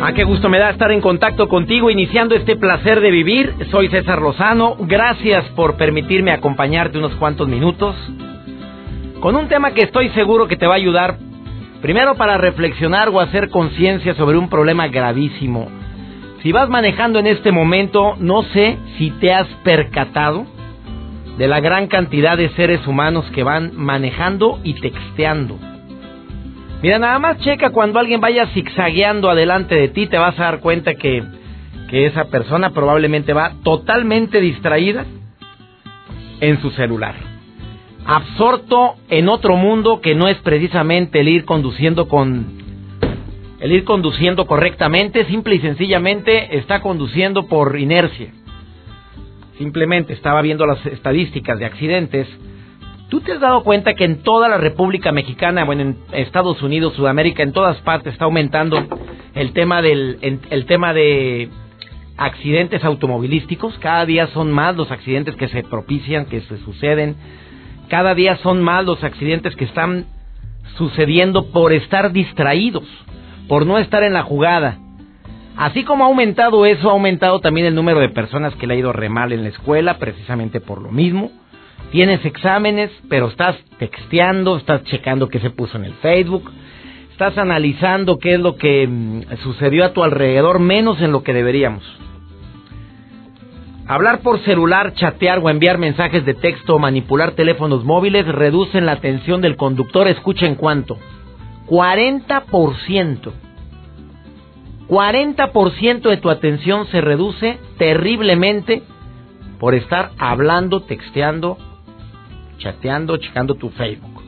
Ah, qué gusto me da estar en contacto contigo, iniciando este placer de vivir. Soy César Lozano. Gracias por permitirme acompañarte unos cuantos minutos con un tema que estoy seguro que te va a ayudar, primero para reflexionar o hacer conciencia sobre un problema gravísimo. Si vas manejando en este momento, no sé si te has percatado de la gran cantidad de seres humanos que van manejando y texteando. Mira, nada más checa cuando alguien vaya zigzagueando adelante de ti, te vas a dar cuenta que, que esa persona probablemente va totalmente distraída en su celular. Absorto en otro mundo que no es precisamente el ir conduciendo con el ir conduciendo correctamente, simple y sencillamente está conduciendo por inercia. Simplemente estaba viendo las estadísticas de accidentes ¿Tú te has dado cuenta que en toda la República Mexicana, bueno, en Estados Unidos, Sudamérica, en todas partes está aumentando el tema del el tema de accidentes automovilísticos? Cada día son más los accidentes que se propician, que se suceden. Cada día son más los accidentes que están sucediendo por estar distraídos, por no estar en la jugada. Así como ha aumentado eso, ha aumentado también el número de personas que le ha ido re mal en la escuela, precisamente por lo mismo tienes exámenes, pero estás texteando, estás checando qué se puso en el Facebook, estás analizando qué es lo que mm, sucedió a tu alrededor, menos en lo que deberíamos. Hablar por celular, chatear o enviar mensajes de texto o manipular teléfonos móviles reducen la atención del conductor. Escuchen cuánto. 40%. 40% de tu atención se reduce terriblemente por estar hablando, texteando chateando, checando tu Facebook.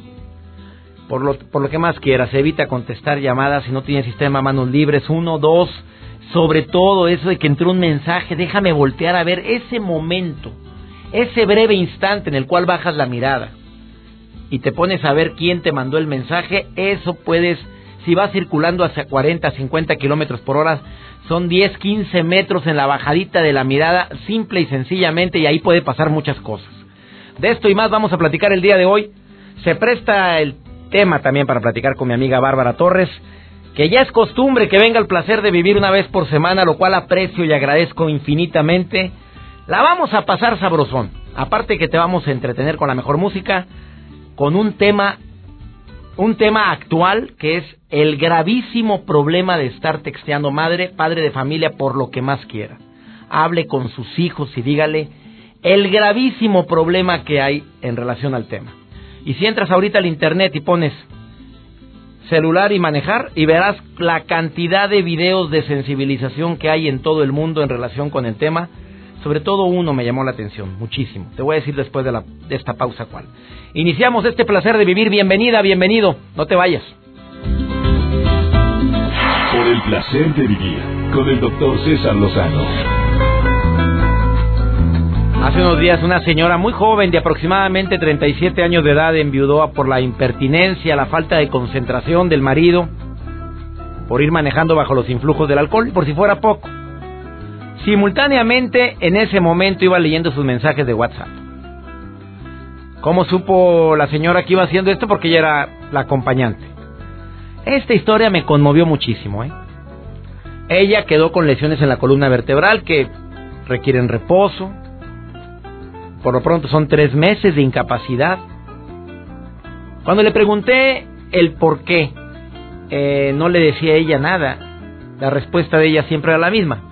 Por lo, por lo que más quieras, evita contestar llamadas si no tienes sistema manos libres. Uno, dos, sobre todo eso de que entró un mensaje, déjame voltear a ver ese momento, ese breve instante en el cual bajas la mirada y te pones a ver quién te mandó el mensaje, eso puedes, si vas circulando hacia 40, 50 kilómetros por hora, son 10, 15 metros en la bajadita de la mirada, simple y sencillamente, y ahí puede pasar muchas cosas. De esto y más vamos a platicar el día de hoy. Se presta el tema también para platicar con mi amiga Bárbara Torres, que ya es costumbre que venga el placer de vivir una vez por semana, lo cual aprecio y agradezco infinitamente. La vamos a pasar sabrosón. Aparte que te vamos a entretener con la mejor música, con un tema un tema actual que es el gravísimo problema de estar texteando madre, padre de familia por lo que más quiera. Hable con sus hijos y dígale el gravísimo problema que hay en relación al tema. Y si entras ahorita al internet y pones celular y manejar y verás la cantidad de videos de sensibilización que hay en todo el mundo en relación con el tema. Sobre todo uno me llamó la atención, muchísimo. Te voy a decir después de, la, de esta pausa cuál. Iniciamos este placer de vivir. Bienvenida, bienvenido. No te vayas. Por el placer de vivir con el doctor César Lozano. Hace unos días una señora muy joven de aproximadamente 37 años de edad enviudó por la impertinencia, la falta de concentración del marido, por ir manejando bajo los influjos del alcohol, por si fuera poco. Simultáneamente, en ese momento iba leyendo sus mensajes de WhatsApp. ¿Cómo supo la señora que iba haciendo esto? Porque ella era la acompañante. Esta historia me conmovió muchísimo. ¿eh? Ella quedó con lesiones en la columna vertebral que requieren reposo, por lo pronto son tres meses de incapacidad. Cuando le pregunté el por qué, eh, no le decía ella nada. La respuesta de ella siempre era la misma.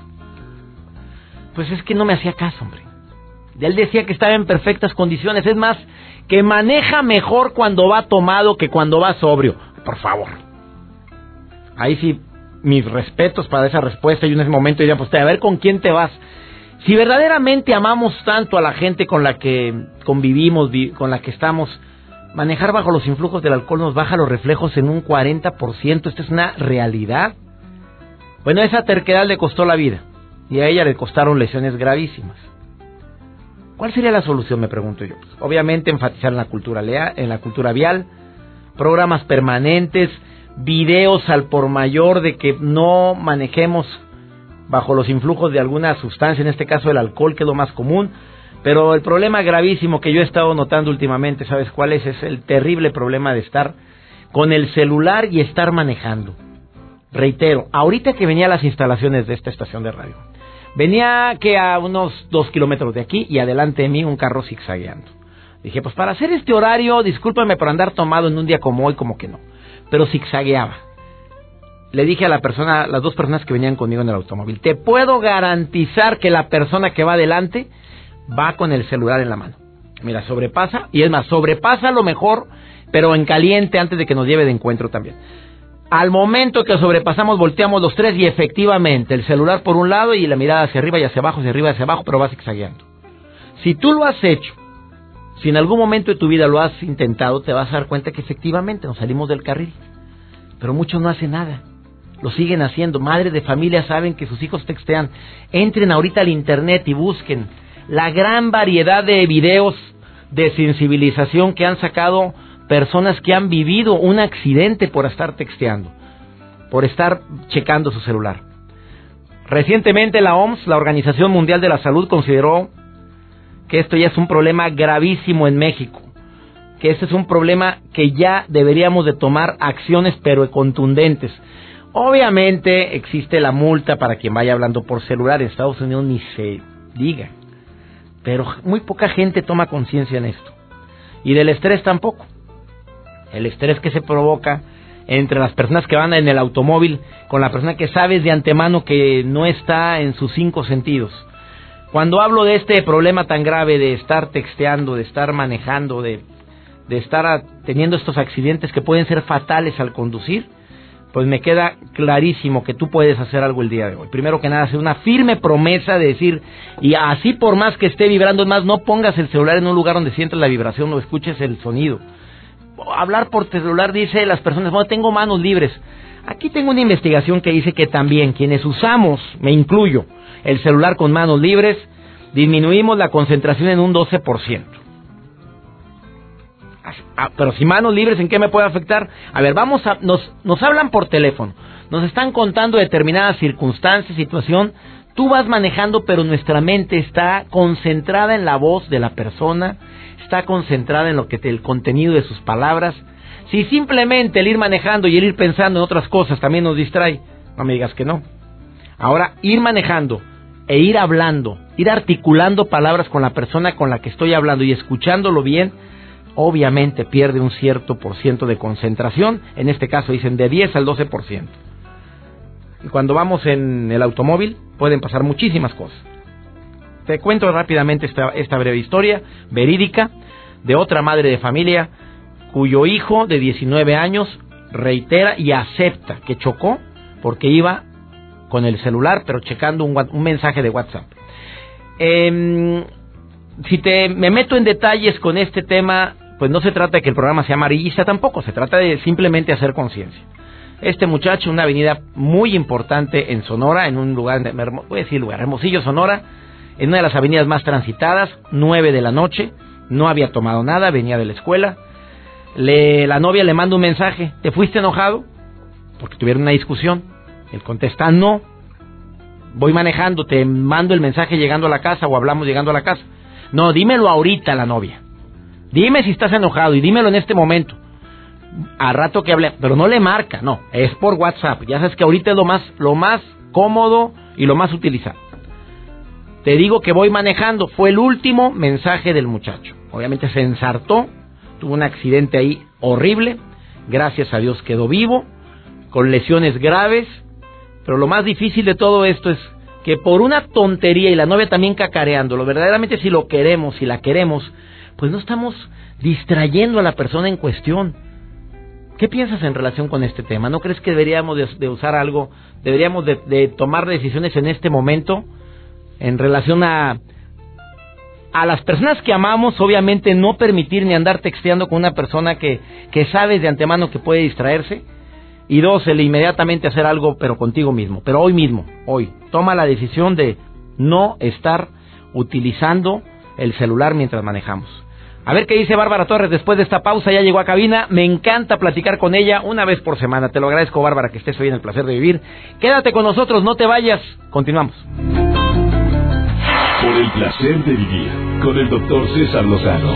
Pues es que no me hacía caso, hombre. Él decía que estaba en perfectas condiciones. Es más, que maneja mejor cuando va tomado que cuando va sobrio. Por favor. Ahí sí, mis respetos para esa respuesta. Y en ese momento ya, pues, a ver con quién te vas. Si verdaderamente amamos tanto a la gente con la que convivimos, con la que estamos Manejar bajo los influjos del alcohol nos baja los reflejos en un 40%. Esto es una realidad. Bueno, esa terquedad le costó la vida y a ella le costaron lesiones gravísimas. ¿Cuál sería la solución, me pregunto yo? obviamente enfatizar en la cultura en la cultura vial, programas permanentes, videos al por mayor de que no manejemos bajo los influjos de alguna sustancia, en este caso el alcohol, que es lo más común. Pero el problema gravísimo que yo he estado notando últimamente, ¿sabes cuál es? Es el terrible problema de estar con el celular y estar manejando. Reitero, ahorita que venía a las instalaciones de esta estación de radio, venía que a unos dos kilómetros de aquí y adelante de mí un carro zigzagueando. Dije, pues para hacer este horario, discúlpame por andar tomado en un día como hoy, como que no. Pero zigzagueaba. Le dije a la persona, las dos personas que venían conmigo en el automóvil, te puedo garantizar que la persona que va adelante va con el celular en la mano. Mira, sobrepasa, y es más, sobrepasa lo mejor, pero en caliente antes de que nos lleve de encuentro también. Al momento que sobrepasamos, volteamos los tres y efectivamente el celular por un lado y la mirada hacia arriba y hacia abajo, hacia arriba y hacia abajo, pero va zigzagueando. Si tú lo has hecho, si en algún momento de tu vida lo has intentado, te vas a dar cuenta que efectivamente nos salimos del carril. Pero muchos no hacen nada. Lo siguen haciendo. Madres de familia saben que sus hijos textean. Entren ahorita al internet y busquen la gran variedad de videos de sensibilización que han sacado personas que han vivido un accidente por estar texteando, por estar checando su celular. Recientemente la OMS, la Organización Mundial de la Salud, consideró que esto ya es un problema gravísimo en México, que este es un problema que ya deberíamos de tomar acciones pero contundentes. Obviamente existe la multa para quien vaya hablando por celular, en Estados Unidos ni se diga, pero muy poca gente toma conciencia en esto. Y del estrés tampoco el estrés que se provoca entre las personas que van en el automóvil con la persona que sabes de antemano que no está en sus cinco sentidos. Cuando hablo de este problema tan grave de estar texteando, de estar manejando, de, de estar teniendo estos accidentes que pueden ser fatales al conducir, pues me queda clarísimo que tú puedes hacer algo el día de hoy. Primero que nada, hacer una firme promesa de decir, y así por más que esté vibrando, más no pongas el celular en un lugar donde sientas la vibración o escuches el sonido hablar por celular dice las personas, bueno, tengo manos libres. Aquí tengo una investigación que dice que también quienes usamos, me incluyo, el celular con manos libres, disminuimos la concentración en un 12%. Ah, pero si manos libres, ¿en qué me puede afectar? A ver, vamos a, nos, nos hablan por teléfono, nos están contando determinadas circunstancias, situación, tú vas manejando, pero nuestra mente está concentrada en la voz de la persona, está concentrada en lo que el contenido de sus palabras. Si simplemente el ir manejando y el ir pensando en otras cosas también nos distrae, no me digas que no. Ahora, ir manejando e ir hablando, ir articulando palabras con la persona con la que estoy hablando y escuchándolo bien, obviamente pierde un cierto por ciento de concentración, en este caso dicen de 10 al 12%. Y cuando vamos en el automóvil pueden pasar muchísimas cosas. Te cuento rápidamente esta, esta breve historia verídica de otra madre de familia cuyo hijo de 19 años reitera y acepta que chocó porque iba con el celular pero checando un, un mensaje de WhatsApp. Em, si te me meto en detalles con este tema, pues no se trata de que el programa sea amarillista tampoco, se trata de simplemente hacer conciencia. Este muchacho, una avenida muy importante en Sonora, en un lugar, voy a decir lugar, Hermosillo, Sonora, en una de las avenidas más transitadas, nueve de la noche, no había tomado nada, venía de la escuela. Le, la novia le manda un mensaje, ¿te fuiste enojado? Porque tuvieron una discusión. Él contesta, no, voy manejando, te mando el mensaje llegando a la casa o hablamos llegando a la casa. No, dímelo ahorita la novia. Dime si estás enojado y dímelo en este momento. A rato que hable, pero no le marca, no, es por WhatsApp. Ya sabes que ahorita es lo más, lo más cómodo y lo más utilizado. Te digo que voy manejando. Fue el último mensaje del muchacho. Obviamente se ensartó, tuvo un accidente ahí horrible. Gracias a Dios quedó vivo, con lesiones graves. Pero lo más difícil de todo esto es que por una tontería y la novia también cacareándolo, verdaderamente si lo queremos, si la queremos, pues no estamos distrayendo a la persona en cuestión. ¿Qué piensas en relación con este tema? ¿No crees que deberíamos de, usar algo, deberíamos de tomar decisiones en este momento? en relación a a las personas que amamos, obviamente no permitir ni andar texteando con una persona que, que sabes de antemano que puede distraerse. Y dos, el inmediatamente hacer algo, pero contigo mismo. Pero hoy mismo, hoy, toma la decisión de no estar utilizando el celular mientras manejamos. A ver qué dice Bárbara Torres después de esta pausa. Ya llegó a cabina. Me encanta platicar con ella una vez por semana. Te lo agradezco, Bárbara, que estés hoy en el placer de vivir. Quédate con nosotros, no te vayas. Continuamos. Por el placer de vivir con el doctor César Lozano.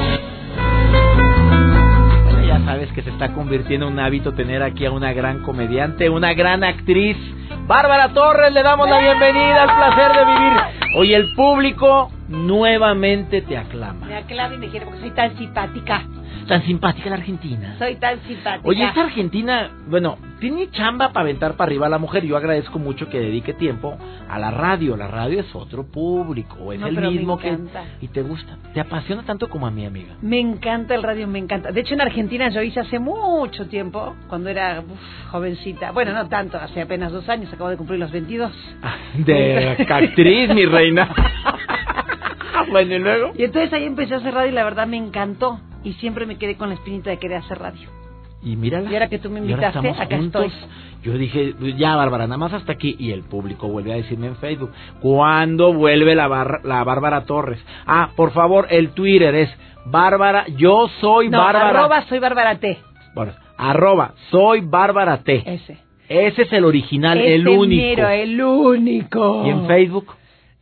ya sabes que se está convirtiendo en un hábito tener aquí a una gran comediante, una gran actriz. Bárbara Torres, le damos la bienvenida al placer de vivir. Hoy el público nuevamente te aclama. Me aclama y me quiere porque soy tan simpática. Tan simpática la Argentina. Soy tan simpática. Oye, esta Argentina, bueno, tiene chamba para aventar para arriba a la mujer. Yo agradezco mucho que dedique tiempo a la radio. La radio es otro público, es No, el pero me mismo que... encanta. Y te gusta. Te apasiona tanto como a mi amiga. Me encanta el radio, me encanta. De hecho, en Argentina yo hice hace mucho tiempo, cuando era uf, jovencita. Bueno, no tanto, hace apenas dos años, acabo de cumplir los 22. De actriz, mi reina. bueno, y luego. Y entonces ahí empecé a hacer radio y la verdad me encantó. Y siempre me quedé con la espinita de querer hacer radio. Y mírala. Y ahora que tú me invitaste, acá juntos. estoy. Yo dije, ya Bárbara, nada más hasta aquí. Y el público vuelve a decirme en Facebook, ¿cuándo vuelve la, Bar- la Bárbara Torres? Ah, por favor, el Twitter es Bárbara, yo soy No, Bárbara. arroba soy Bárbara T. Bueno, arroba, soy Bárbara T. Ese. Ese es el original, Ese el único. mero, el único. Y en Facebook,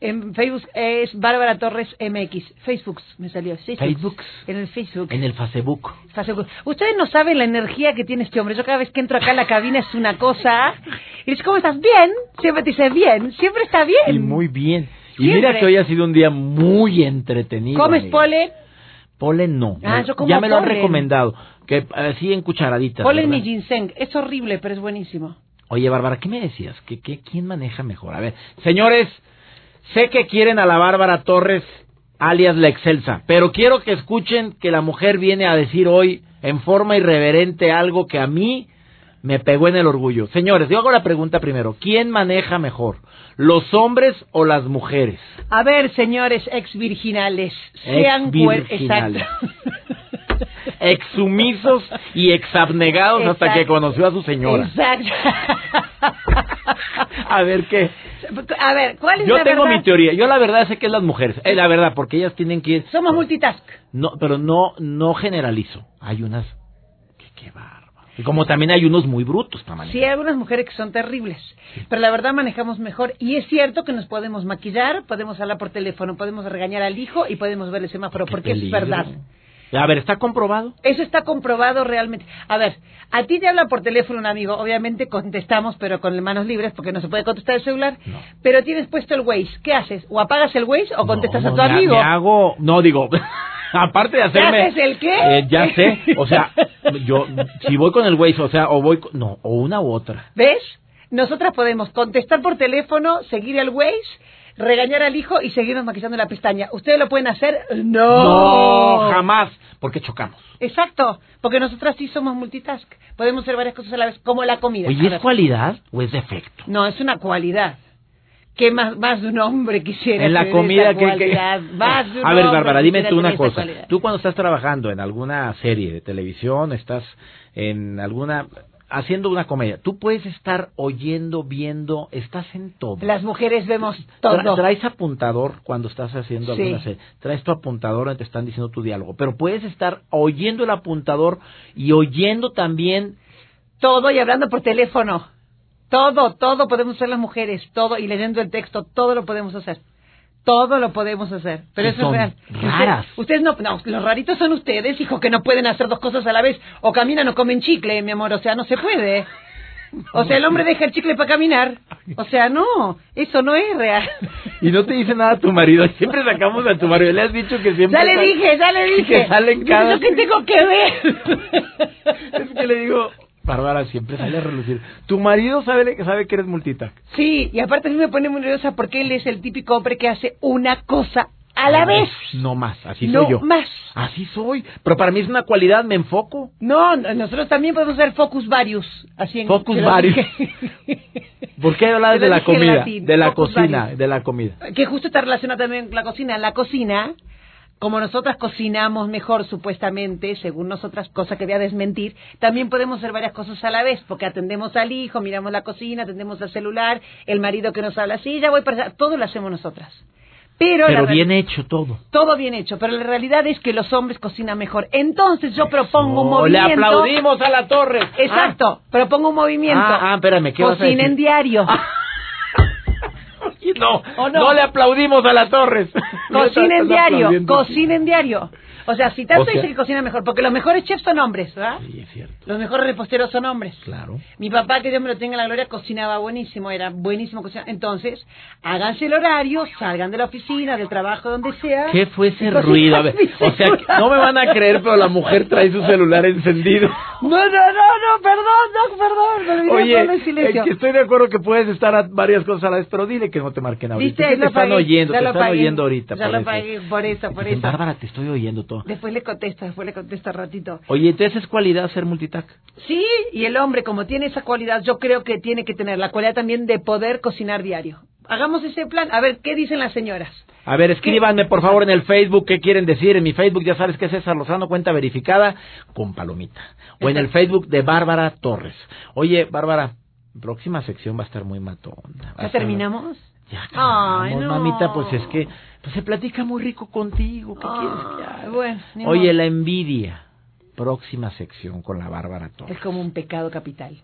En Facebook es Bárbara Torres MX. Facebook me salió. Facebook. Facebook. En el Facebook. en el Facebook. Facebook. Ustedes no saben la energía que tiene este hombre. Yo cada vez que entro acá a la cabina es una cosa. Y dice, ¿cómo estás? Bien. Siempre te dice bien. Siempre está bien. Y muy bien. Y Siempre. mira que hoy ha sido un día muy entretenido. ¿Comes amiga. polen? Polen no. Ah, yo como ya me lo han recomendado. Que así en cucharaditas. Polen ¿verdad? y ginseng. Es horrible, pero es buenísimo. Oye, Bárbara, ¿qué me decías? ¿Qué, qué, quién maneja mejor? A ver, señores, sé que quieren a la Bárbara Torres, alias la Excelsa, pero quiero que escuchen que la mujer viene a decir hoy, en forma irreverente, algo que a mí me pegó en el orgullo. Señores, yo hago la pregunta primero. ¿Quién maneja mejor? ¿Los hombres o las mujeres? A ver, señores ex virginales. Sean Ex-virginales. Exacto. Exsumisos y exabnegados hasta que conoció a su señora. Exacto. A ver qué. A ver, ¿cuál es Yo la tengo verdad? mi teoría. Yo la verdad sé que es las mujeres. Es la verdad, porque ellas tienen que ir. Somos multitask. No, pero no, no generalizo. Hay unas que qué bárbaro. Y como también hay unos muy brutos para manejar. Sí, hay algunas mujeres que son terribles, pero la verdad manejamos mejor. Y es cierto que nos podemos maquillar, podemos hablar por teléfono, podemos regañar al hijo y podemos ver el semáforo, Qué porque es verdad. A ver, ¿está comprobado? Eso está comprobado realmente. A ver, a ti te habla por teléfono un amigo, obviamente contestamos, pero con manos libres porque no se puede contestar el celular. No. Pero tienes puesto el Waze. ¿Qué haces? ¿O apagas el Waze o contestas No, a tu me- amigo? Me hago, no digo, aparte de hacerme. haces el qué? Eh, ya sé, o sea, yo, si voy con el Waze, o sea, o voy, no, o una u otra. ¿Ves? Nosotras podemos contestar por teléfono, seguir el Waze, regañar al hijo y seguirnos maquillando la pestaña. ¿Ustedes lo pueden hacer? No. No, jamás, porque chocamos. Exacto, porque nosotras sí somos multitask. Podemos hacer varias cosas a la vez, como la comida. Oye, ¿es cualidad o es defecto? No, es una cualidad. ¿Qué más, más de un hombre quisiera En la tener comida esa que, que-? Más de un A ver, Bárbara, dime tú una cosa. Tú cuando estás trabajando en alguna serie de televisión, estás en alguna haciendo una comedia, tú puedes estar oyendo, viendo, estás en todo. Las mujeres vemos Tra- todo. traes apuntador cuando estás haciendo Sí. alguna serie. Traes tu apuntador donde te están diciendo tu diálogo. Pero puedes estar oyendo el apuntador y oyendo también. Todo y hablando por teléfono. Todo, todo podemos hacer las mujeres, todo y leyendo el texto, todo lo podemos hacer. Todo lo podemos hacer, pero eso son es real. raras. Ustedes, ustedes no, no, los raritos son ustedes, hijo, que no pueden hacer dos cosas a la vez. O caminan o comen chicle, mi amor, o sea, no se puede. O sea, el hombre deja el chicle para caminar. O sea, no, eso no es real. Y no te dice nada tu marido. Siempre sacamos a tu marido. Le has dicho que siempre. Ya le dije, ya le dije. Que salen cada. ¿Yo qué tengo que ver? Es que le digo. Bárbara siempre sale a relucir. Tu marido sabe, sabe que eres multitask. Sí, y aparte a mí me pone muy nerviosa porque él es el típico hombre que hace una cosa a la vez. No más, así no soy yo. más. Así soy. Pero para mí es una cualidad, me enfoco. No, no, nosotros también podemos hacer focus varios. Así en, Focus varios. ¿Por qué de la comida? latín, De la cocina, varios. de la comida. que justo está relacionado también con la cocina. La cocina como nosotras cocinamos mejor supuestamente, según nosotras, cosa que voy a desmentir, también podemos hacer varias cosas a la vez, porque atendemos al hijo, miramos la cocina, atendemos al celular, el marido que nos habla así, ya voy para allá, todo lo hacemos nosotras. Pero, Pero bien hecho todo. todo bien hecho, pero la realidad es que los hombres cocinan mejor. Entonces yo propongo un Oh, le movimiento. aplaudimos a la torre. Exacto, propongo un movimiento. Ah, ah, espérame, ¿qué vas a Cocinen decir? diario. Y no, ¿O no? no le aplaudimos a la Torres. Cocinen diario, cocinen diario. O sea, si tanto O sea- dice que cocina mejor, porque los mejores chefs son hombres, ¿verdad? Sí, es cierto. Los mejores reposteros son hombres. Claro. Mi papá, que Dios me lo tenga en la gloria, cocinaba buenísimo, era buenísimo cocinando. Entonces, háganse el horario, salgan de la oficina, del trabajo, donde sea. ¿Qué fue ese ruido? A ver, mi o sea, no me van a creer, pero la mujer trae su celular encendido. No, no, no, no, perdón, no, perdón, me Oye, ponerlo en silencio. eh, que estoy de acuerdo que puedes estar a varias cosas a la vez, pero dile que no te marquen ahorita. ¿Viste? Lo te están pagué, oyendo, te están pagué, oyendo ahorita. Ya por lo eso. pagué, por eso, por Dicen, eso. Bárbara, te estoy oyendo Después le contesto, después le contesto al ratito. Oye, entonces es cualidad ser multitask. Sí, y el hombre, como tiene esa cualidad, yo creo que tiene que tener la cualidad también de poder cocinar diario. Hagamos ese plan. A ver, ¿qué dicen las señoras? A ver, escríbanme por favor en el Facebook qué quieren decir. En mi Facebook ya sabes que es César Lozano, cuenta verificada con palomita. O en el Facebook de Bárbara Torres. Oye, Bárbara, próxima sección va a estar muy matona. ¿Ya terminamos? Ya Ay, no. mamita, pues es que pues se platica muy rico contigo. ¿Qué quieres que Ay, haga? bueno, Oye, modo. la envidia. Próxima sección con la Bárbara Torres. Es como un pecado capital,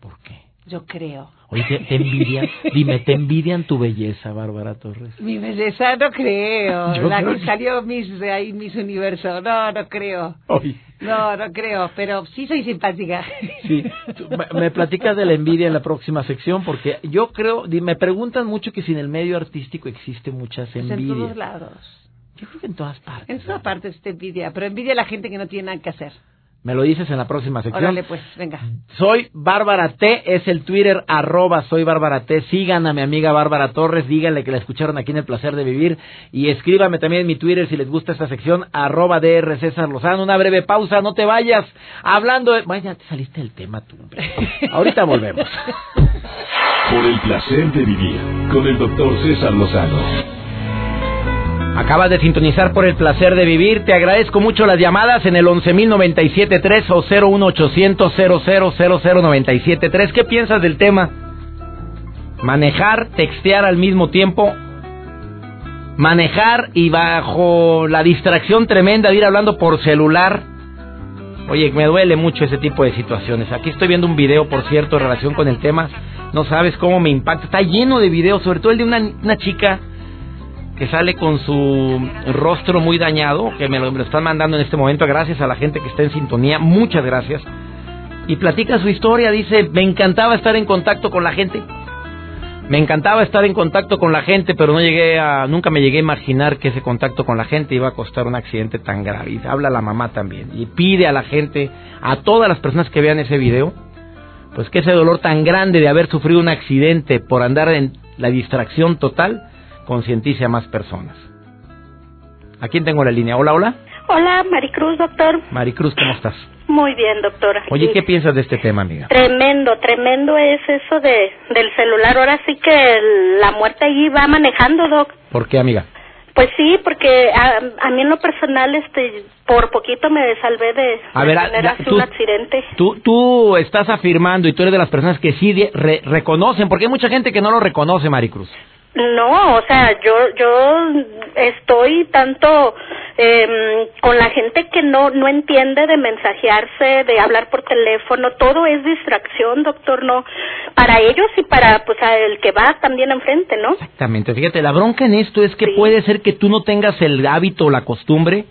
¿Por qué? Yo creo. Oye, ¿te, te envidian? Dime, ¿te envidian tu belleza, Bárbara Torres? Mi belleza no creo. Yo la creo que que- salió Miss de ahí, Miss Universo. No, no creo. Oye. No, no creo, pero sí soy simpática. Sí, tú- me- me platicas de la envidia en la próxima sección porque yo creo, me preguntan mucho que si en el medio artístico existe muchas Es en todos envidias. lados. Yo creo que en todas partes. En todas partes te envidia, pero envidia a la gente que no tiene nada que hacer. Me lo dices en la próxima sección. Órale, pues, venga. Soy Bárbara T, es el Twitter arroba soy Bárbara T. Sigan a mi amiga Bárbara Torres, díganle que la escucharon aquí en El Placer de Vivir y escríbame también en mi Twitter si les gusta esta sección, arroba DR César Lozano. Una breve pausa, no te vayas. Hablando de... Vaya, te saliste del tema tú, hombre. Ahorita volvemos. Por el placer de vivir con el doctor César Lozano. Acabas de sintonizar por el placer de vivir. Te agradezco mucho las llamadas en el 11.097.3 o 01800 ¿Qué piensas del tema? Manejar, textear al mismo tiempo. Manejar y bajo la distracción tremenda de ir hablando por celular. Oye, me duele mucho ese tipo de situaciones. Aquí estoy viendo un video, por cierto, en relación con el tema. No sabes cómo me impacta. Está lleno de videos, sobre todo el de una, una chica que sale con su rostro muy dañado, que me lo, están mandando en este momento, gracias a la gente que está en sintonía, muchas gracias. Y platica su historia, dice, me encantaba estar en contacto con la gente. Me encantaba estar en contacto con la gente, pero no llegué a, nunca me llegué a imaginar que ese contacto con la gente iba a costar un accidente tan grave. Y habla la mamá también y pide a la gente, a todas las personas que vean ese video, pues que ese dolor tan grande de haber sufrido un accidente por andar en la distracción total, concientice a más personas. ¿A quién tengo la línea? Hola, hola. Hola, Maricruz, doctor. Maricruz, ¿cómo estás? Muy bien, doctora. Oye, ¿qué piensas de este tema, amiga? Tremendo, tremendo es eso de del celular. Ahora sí que la muerte allí va manejando, doc. ¿Por qué, amiga? Pues sí, porque a, a mí en lo personal, este, por poquito me salvé de, A ver, tener así tú- un accidente. Tú, tú estás afirmando y tú eres de las personas que sí de- re- reconocen, porque hay mucha gente que no lo reconoce, Maricruz. No, o sea, yo yo estoy tanto em, con la gente que no no entiende de mensajearse, de hablar por teléfono, todo es distracción, doctor, no para ellos y para pues a el que va también enfrente, ¿no? Exactamente, fíjate, la bronca en esto es que Sí. puede ser que tú no tengas el hábito o la costumbre,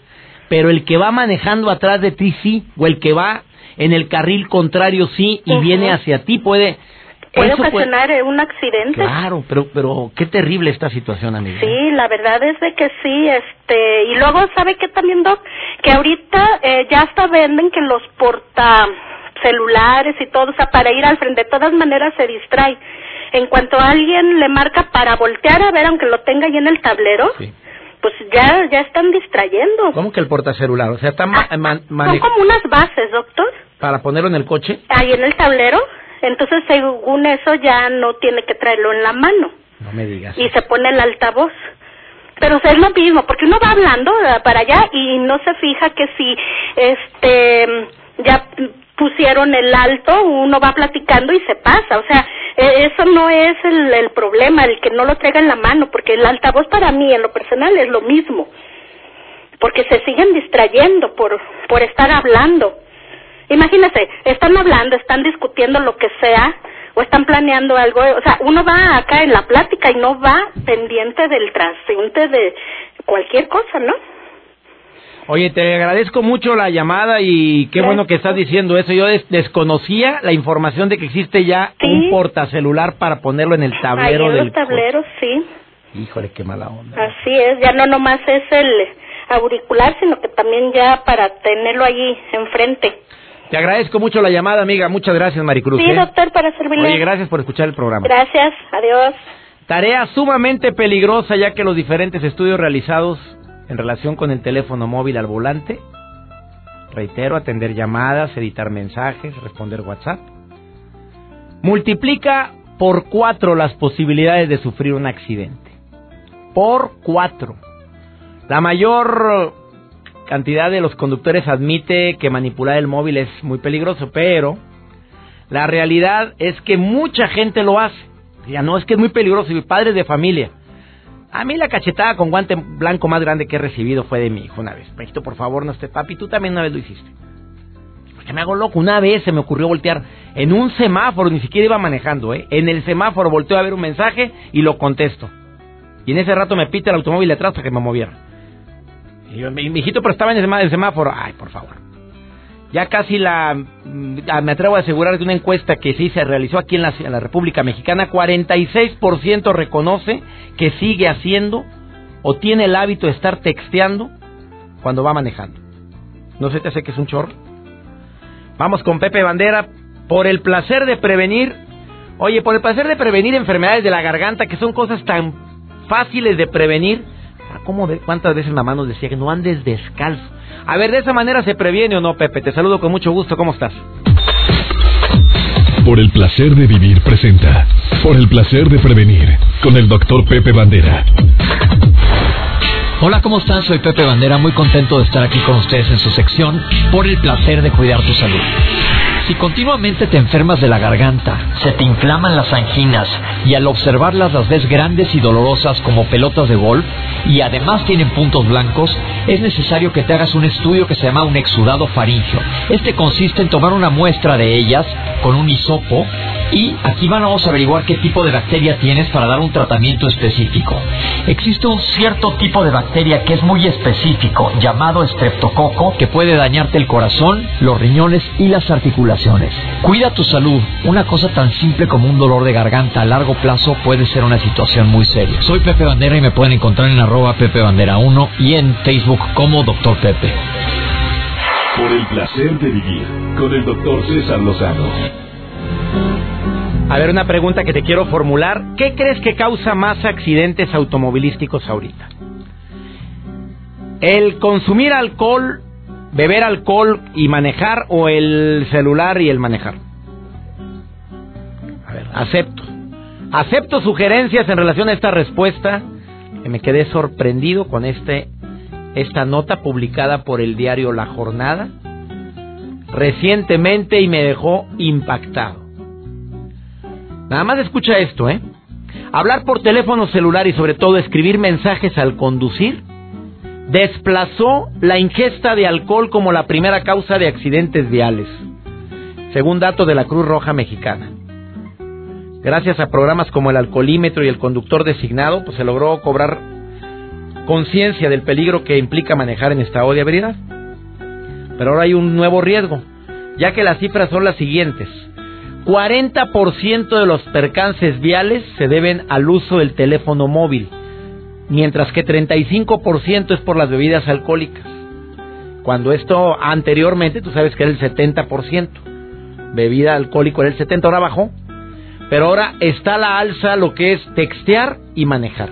pero el que va manejando atrás de ti sí, o el que va en el carril contrario sí y viene hacia ti puede... Puede eso ocasionar eh, un accidente. Claro, pero, pero qué terrible esta situación, amiga. Sí, la verdad es de que sí, este, y luego, ¿sabe qué también, Doc? Que ahorita eh, ya hasta venden que los porta celulares y todo, o sea, para ir al frente, de todas maneras se distrae. En cuanto alguien le marca para voltear a ver, aunque lo tenga ahí en el tablero, Sí. pues ya, ya están distrayendo. ¿Cómo que el portacelular? O sea, está ma- Ah, son como unas bases, doctor, para ponerlo en el coche. ahí en el tablero, entonces según eso ya no tiene que traerlo en la mano No me digas. y se pone el altavoz. pero es lo mismo, porque uno va hablando para allá y no se fija que si este ya pusieron el alto, uno va platicando y se pasa, o sea, e, eso no es el, el problema, el que no lo traiga en la mano, porque el altavoz para mí en lo personal es lo mismo, porque se siguen distrayendo por, por estar hablando. Imagínese, están hablando, están discutiendo lo que sea, o están planeando algo, o sea, uno va acá en la plática y no va pendiente del transeúnte de cualquier cosa, ¿no? Oye, te agradezco mucho la llamada y qué bueno que estás diciendo eso. Yo desconocía la información de que existe ya un portacelular para ponerlo en el tablero Ahí en los tableros, sí. Híjole, qué mala onda. Así es, ya no nomás es el auricular, sino que también ya para tenerlo allí enfrente. Te agradezco mucho la llamada, amiga. Muchas gracias, Maricruz. Sí, ¿eh? doctor, para servirle. Oye, gracias por escuchar el programa. Gracias, adiós. Tarea sumamente peligrosa ya que los diferentes estudios realizados en relación con el teléfono móvil al volante, reitero, atender llamadas, editar mensajes, responder WhatsApp, multiplica por cuatro las posibilidades de sufrir un accidente. Por cuatro. La mayor cantidad de los conductores admite que manipular el móvil es muy peligroso, pero la realidad es que mucha gente lo hace. Ya no es que es muy peligroso, y padres de familia. A mí la cachetada con guante blanco más grande que he recibido fue de mi hijo una vez. Pejito, por favor, no esté papi, tú también una vez lo hiciste. Porque me hago loco. Una vez se me ocurrió voltear en un semáforo, ni siquiera iba manejando, ¿eh? En el semáforo volteo a ver un mensaje y lo contesto. Y en ese rato me pita el automóvil de atrás para que me moviera. Y yo, mi, hijito, pero estaba en el semáforo. Ay, por favor. Ya casi la, mm, me atrevo a asegurar de una encuesta que sí se realizó aquí en la, en la República Mexicana, 46% reconoce que sigue haciendo o tiene el hábito de estar texteando cuando va manejando. ¿No se te hace que es un chorro? Vamos con Pepe Bandera por el placer de prevenir, oye, por el placer de prevenir enfermedades de la garganta que son cosas tan fáciles de prevenir ¿Cómo de, ¿Cuántas veces mamá nos decía que no andes descalzo? A ver, ¿de esa manera se previene o no, Pepe? Te saludo con mucho gusto. ¿Cómo estás? Por el placer de vivir presenta. Por el placer de prevenir. Con el doctor Pepe Bandera. Hola, ¿cómo están? Soy Pepe Bandera, muy contento de estar aquí con ustedes en su sección Por el placer de cuidar tu salud. Si continuamente te enfermas de la garganta, se te inflaman las anginas y al observarlas las ves grandes y dolorosas como pelotas de golf y además tienen puntos blancos, es necesario que te hagas un estudio que se llama un exudado faringio. Este consiste en tomar una muestra de ellas con un hisopo y aquí vamos a averiguar qué tipo de bacteria tienes para dar un tratamiento específico. Existe un cierto tipo de bacteria que es muy específico, llamado estreptococo, que puede dañarte el corazón, los riñones y las articulaciones. Cuida tu salud. Una cosa tan simple como un dolor de garganta a largo plazo puede ser una situación muy seria. Soy Pepe Bandera y me pueden encontrar en arroba Pepe Bandera 1 y en Facebook como Doctor Pepe. Por el placer de vivir con el doctor César Lozano. A ver, una pregunta que te quiero formular. ¿Qué crees que causa más accidentes automovilísticos ahorita? ¿El consumir alcohol, beber alcohol y manejar o el celular y el manejar? A ver, acepto. Acepto sugerencias en relación a esta respuesta. Que me quedé sorprendido con este, esta nota publicada por el diario La Jornada recientemente y me dejó impactado. Nada más escucha esto, ¿eh? Hablar por teléfono celular y sobre todo escribir mensajes al conducir desplazó la ingesta de alcohol como la primera causa de accidentes viales, según datos de la Cruz Roja Mexicana. Gracias a programas como el alcoholímetro y el conductor designado, pues se logró cobrar conciencia del peligro que implica manejar en estado de ebriedad. Pero ahora hay un nuevo riesgo, ya que las cifras son las siguientes. 40% de los percances viales se deben al uso del teléfono móvil, mientras que 35% es por las bebidas alcohólicas. Cuando esto anteriormente, tú sabes que era el 70%, bebida alcohólica era el 70%, ahora bajó, pero ahora está la alza lo que es textear y manejar.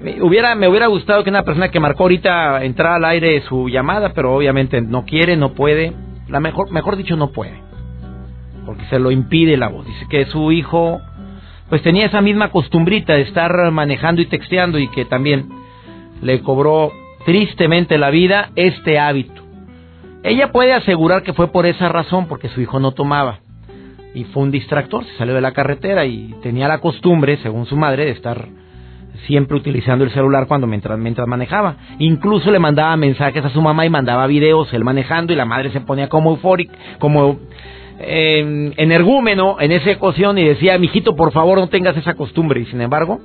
Me hubiera, me hubiera gustado que una persona que marcó ahorita entrara al aire su llamada, pero obviamente no quiere, no puede, la mejor, mejor dicho, no puede porque se lo impide la voz. Dice que su hijo pues tenía esa misma costumbrita de estar manejando y texteando y que también le cobró tristemente la vida este hábito. Ella puede asegurar que fue por esa razón, porque su hijo no tomaba. Y fue un distractor, se salió de la carretera y tenía la costumbre, según su madre, de estar siempre utilizando el celular cuando mientras, mientras manejaba. Incluso le mandaba mensajes a su mamá y mandaba videos él manejando y la madre se ponía como eufórica, como eh, energúmeno en esa ecuación y decía, mijito, por favor no tengas esa costumbre. Y sin embargo,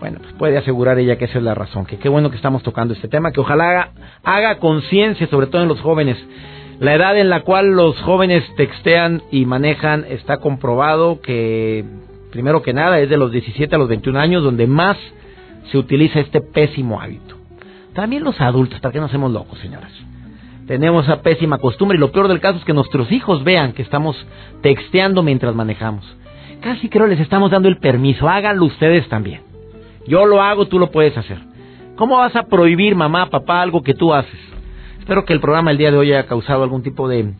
bueno, pues puede asegurar ella que esa es la razón, que qué bueno que estamos tocando este tema, que ojalá haga, haga conciencia, sobre todo en los jóvenes. La edad en la cual los jóvenes textean y manejan está comprobado que, primero que nada, es de los 17 a los 21 años donde más se utiliza este pésimo hábito. También los adultos, ¿para qué no hacemos locos, señoras? Tenemos esa pésima costumbre y lo peor del caso es que nuestros hijos vean que estamos texteando mientras manejamos. Casi creo les estamos dando el permiso, háganlo ustedes también. Yo lo hago, tú lo puedes hacer. ¿Cómo vas a prohibir, mamá, papá, algo que tú haces? Espero que el programa el día de hoy haya causado algún tipo de,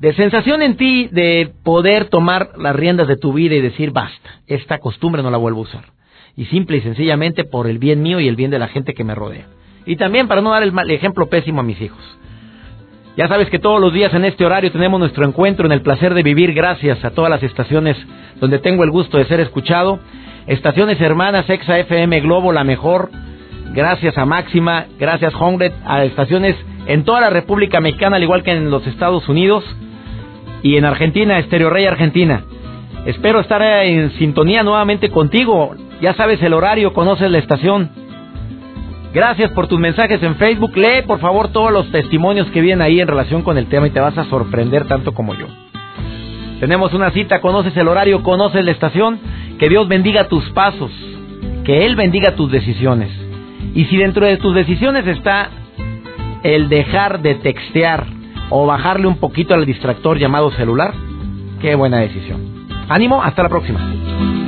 de sensación en ti de poder tomar las riendas de tu vida y decir, basta, esta costumbre no la vuelvo a usar. Y simple y sencillamente por el bien mío y el bien de la gente que me rodea. Y también para no dar el mal ejemplo pésimo a mis hijos. Ya sabes que todos los días en este horario tenemos nuestro encuentro en el placer de vivir gracias a todas las estaciones donde tengo el gusto de ser escuchado Estaciones hermanas, Exa FM Globo, la mejor. Gracias a Máxima, gracias Hongret, a estaciones en toda la República Mexicana, al igual que en los Estados Unidos y en Argentina, Estéreo Rey Argentina. Espero estar en sintonía nuevamente contigo. Ya sabes el horario, conoces la estación. Gracias por tus mensajes en Facebook. Lee por favor todos los testimonios que vienen ahí en relación con el tema y te vas a sorprender tanto como yo. Tenemos una cita, conoces el horario, conoces la estación. Que Dios bendiga tus pasos, que Él bendiga tus decisiones. Y si dentro de tus decisiones está el dejar de textear o bajarle un poquito al distractor llamado celular, qué buena decisión. Ánimo, hasta la próxima.